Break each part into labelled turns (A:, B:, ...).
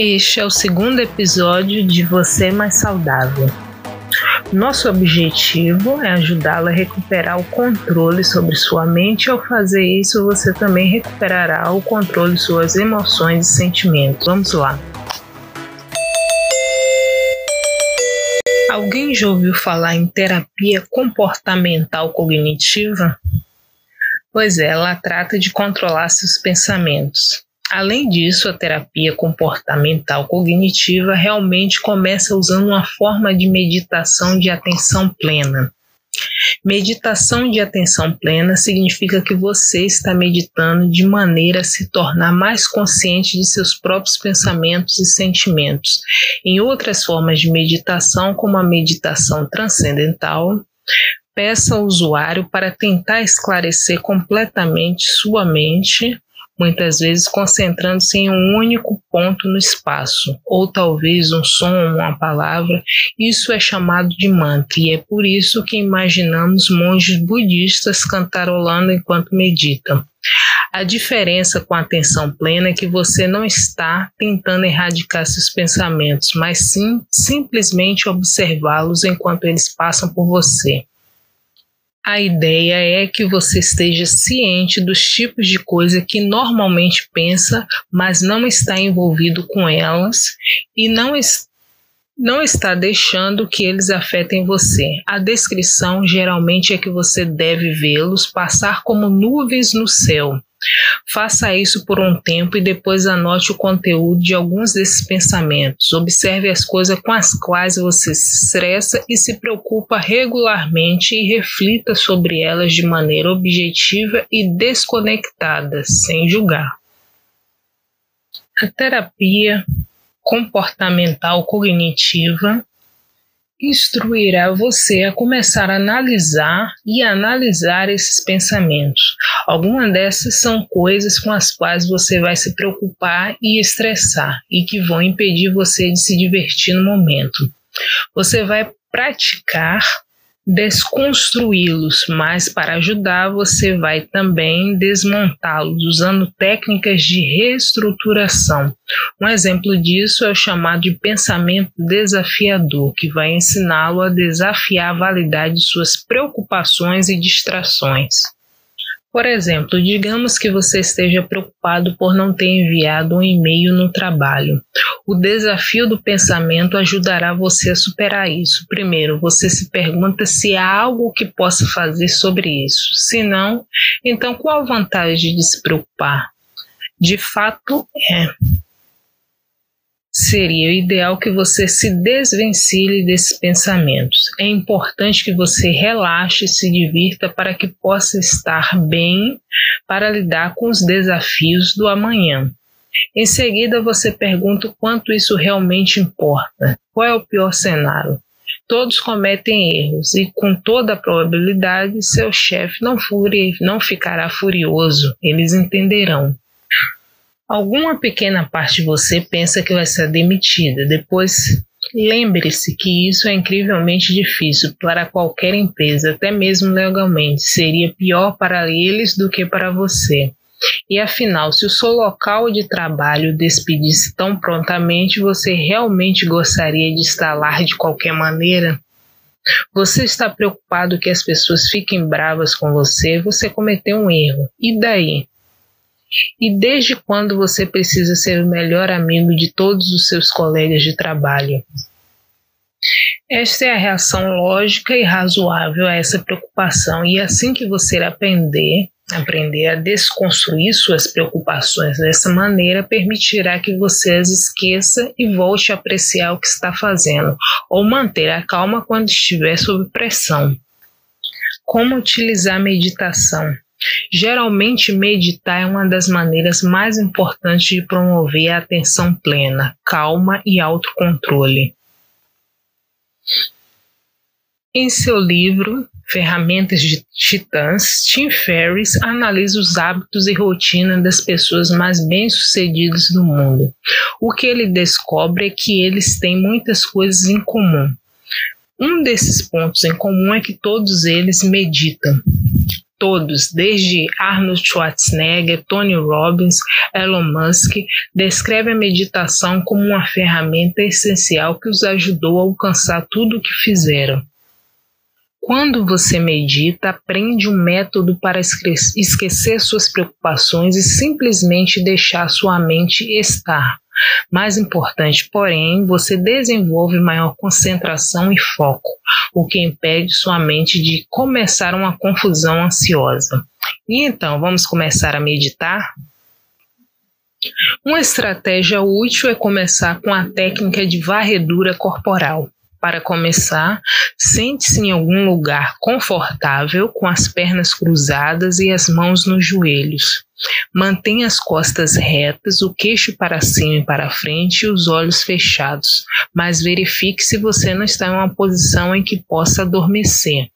A: Este é o segundo episódio de Você Mais Saudável. Nosso objetivo é ajudá-la a recuperar o controle sobre sua mente e ao fazer isso você também recuperará o controle de suas emoções e sentimentos. Vamos lá. Alguém já ouviu falar em terapia comportamental cognitiva? Pois é, ela trata de controlar seus pensamentos. Além disso, a terapia comportamental cognitiva realmente começa usando uma forma de meditação de atenção plena. Meditação de atenção plena significa que você está meditando de maneira a se tornar mais consciente de seus próprios pensamentos e sentimentos. Em outras formas de meditação, como a meditação transcendental, peça ao usuário para tentar esclarecer completamente sua mente muitas vezes concentrando-se em um único ponto no espaço, ou talvez um som, uma palavra. Isso é chamado de mantra, e é por isso que imaginamos monges budistas cantarolando enquanto meditam. A diferença com a atenção plena é que você não está tentando erradicar seus pensamentos, mas sim simplesmente observá-los enquanto eles passam por você. A ideia é que você esteja ciente dos tipos de coisa que normalmente pensa, mas não está envolvido com elas e não, não está deixando que eles afetem você. A descrição geralmente é que você deve vê-los passar como nuvens no céu. Faça isso por um tempo e depois anote o conteúdo de alguns desses pensamentos. Observe as coisas com as quais você se estressa e se preocupa regularmente e reflita sobre elas de maneira objetiva e desconectada, sem julgar. A terapia comportamental cognitiva instruirá você a começar a analisar e analisar esses pensamentos. Algumas dessas são coisas com as quais você vai se preocupar e estressar e que vão impedir você de se divertir no momento. Você vai praticar desconstruí-los, mas para ajudar você vai também desmontá-los usando técnicas de reestruturação. Um exemplo disso é o chamado de pensamento desafiador, que vai ensiná-lo a desafiar a validade de suas preocupações e distrações. Por exemplo, digamos que você esteja preocupado por não ter enviado um e-mail no trabalho. O desafio do pensamento ajudará você a superar isso. Primeiro, você se pergunta se há algo que possa fazer sobre isso. Se não, então qual a vantagem de se preocupar? De fato, é seria ideal que você se desvencilhe desses pensamentos. É importante que você relaxe e se divirta para que possa estar bem para lidar com os desafios do amanhã. Em seguida, você pergunta o quanto isso realmente importa. Qual é o pior cenário? Todos cometem erros e, com toda a probabilidade, seu chefe não, não ficará furioso. Eles entenderão. Alguma pequena parte de você pensa que vai ser demitida. Depois, lembre-se que isso é incrivelmente difícil para qualquer empresa, até mesmo legalmente. Seria pior para eles do que para você. E afinal, se o seu local de trabalho despedisse tão prontamente, você realmente gostaria de estar lá de qualquer maneira? Você está preocupado que as pessoas fiquem bravas com você? Você cometeu um erro. E daí? E desde quando você precisa ser o melhor amigo de todos os seus colegas de trabalho? Esta é a reação lógica e razoável a essa preocupação, e assim que você aprender, aprender a desconstruir suas preocupações dessa maneira, permitirá que você as esqueça e volte a apreciar o que está fazendo, ou manter a calma quando estiver sob pressão. Como utilizar a meditação? Geralmente, meditar é uma das maneiras mais importantes de promover a atenção plena, calma e autocontrole. Em seu livro Ferramentas de Titãs, Tim Ferriss analisa os hábitos e rotina das pessoas mais bem-sucedidas do mundo. O que ele descobre é que eles têm muitas coisas em comum. Um desses pontos em comum é que todos eles meditam. Todos, desde Arnold Schwarzenegger, Tony Robbins, Elon Musk, descrevem a meditação como uma ferramenta essencial que os ajudou a alcançar tudo o que fizeram. Quando você medita, aprende um método para esquecer suas preocupações e simplesmente deixar sua mente estar. Mais importante, porém, você desenvolve maior concentração e foco, o que impede sua mente de começar uma confusão ansiosa. E então, vamos começar a meditar? Uma estratégia útil é começar com a técnica de varredura corporal. Para começar, sente-se em algum lugar confortável com as pernas cruzadas e as mãos nos joelhos. Mantenha as costas retas, o queixo para cima e para frente e os olhos fechados, mas verifique se você não está em uma posição em que possa adormecer.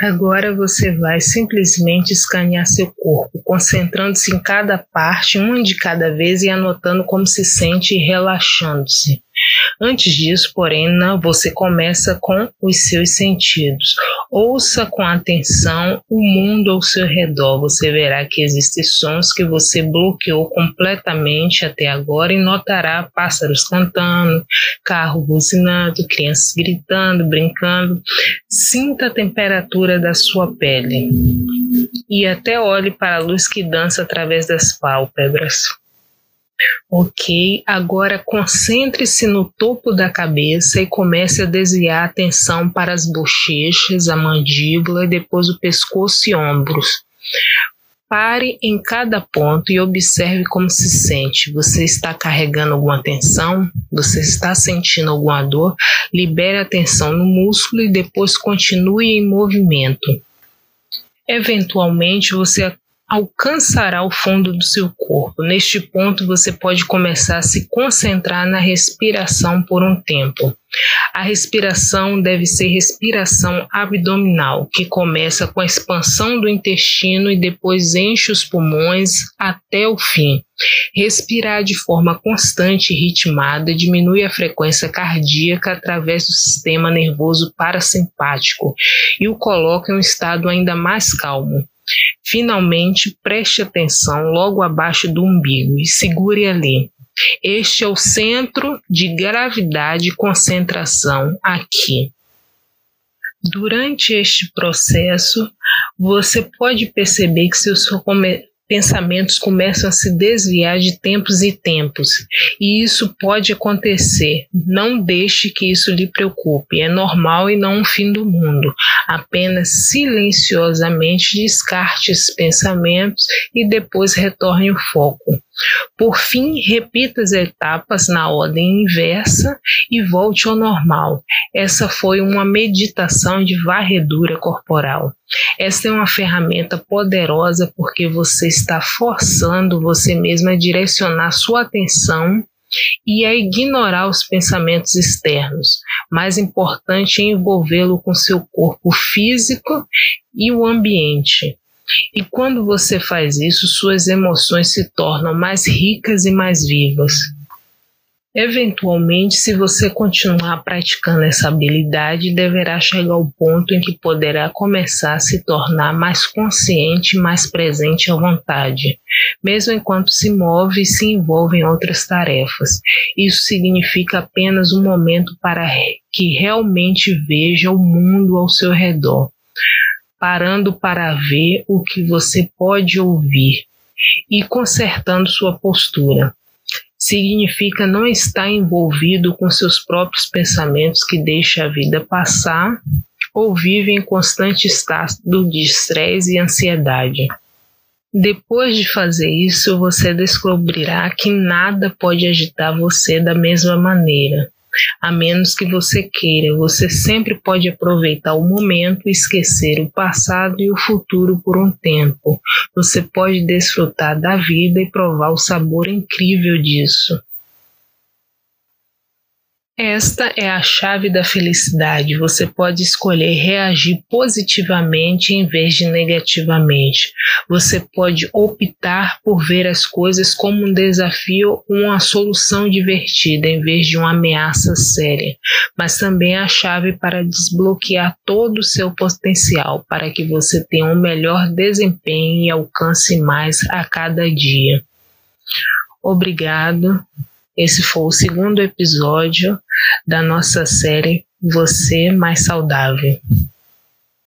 A: Agora você vai simplesmente escanear seu corpo, concentrando-se em cada parte, uma de cada vez e anotando como se sente e relaxando-se. Antes disso, porém, não, você começa com os seus sentidos. Ouça com atenção o mundo ao seu redor. Você verá que existem sons que você bloqueou completamente até agora e notará pássaros cantando, carro buzinando, crianças gritando, brincando. Sinta a temperatura da sua pele e até olhe para a luz que dança através das pálpebras. Ok, agora concentre-se no topo da cabeça e comece a desviar a atenção para as bochechas, a mandíbula e depois o pescoço e ombros. Pare em cada ponto e observe como se sente. Você está carregando alguma tensão? Você está sentindo alguma dor? Libere a tensão no músculo e depois continue em movimento. Eventualmente você alcançará o fundo do seu corpo. Neste ponto, você pode começar a se concentrar na respiração por um tempo. A respiração deve ser respiração abdominal, que começa com a expansão do intestino e depois enche os pulmões até o fim. Respirar de forma constante e ritmada diminui a frequência cardíaca através do sistema nervoso parasimpático e o coloca em um estado ainda mais calmo. Finalmente, preste atenção logo abaixo do umbigo e segure ali. Este é o centro de gravidade e concentração aqui. Durante este processo, você pode perceber que seus pensamentos começam a se desviar de tempos e tempos, e isso pode acontecer. Não deixe que isso lhe preocupe, é normal e não um fim do mundo. Apenas silenciosamente descarte esses pensamentos e depois retorne o foco. Por fim, repita as etapas na ordem inversa e volte ao normal. Essa foi uma meditação de varredura corporal. Essa é uma ferramenta poderosa porque você está forçando você mesmo a direcionar sua atenção e a ignorar os pensamentos externos. Mais importante é envolvê-lo com seu corpo físico e o ambiente. E quando você faz isso, suas emoções se tornam mais ricas e mais vivas. Eventualmente, se você continuar praticando essa habilidade, deverá chegar ao ponto em que poderá começar a se tornar mais consciente mais presente à vontade, mesmo enquanto se move e se envolve em outras tarefas. Isso significa apenas um momento para que realmente veja o mundo ao seu redor parando para ver o que você pode ouvir e consertando sua postura. Significa não estar envolvido com seus próprios pensamentos que deixa a vida passar ou vive em constante estado de estresse e ansiedade. Depois de fazer isso, você descobrirá que nada pode agitar você da mesma maneira a menos que você queira. Você sempre pode aproveitar o momento esquecer o passado e o futuro por um tempo. Você pode desfrutar da vida e provar o sabor incrível disso. Esta é a chave da felicidade. Você pode escolher reagir positivamente em vez de negativamente. Você pode optar por ver as coisas como um desafio ou uma solução divertida em vez de uma ameaça séria. Mas também é a chave para desbloquear todo o seu potencial para que você tenha um melhor desempenho e alcance mais a cada dia. Obrigado. Esse foi o segundo episódio da nossa série Você Mais Saudável.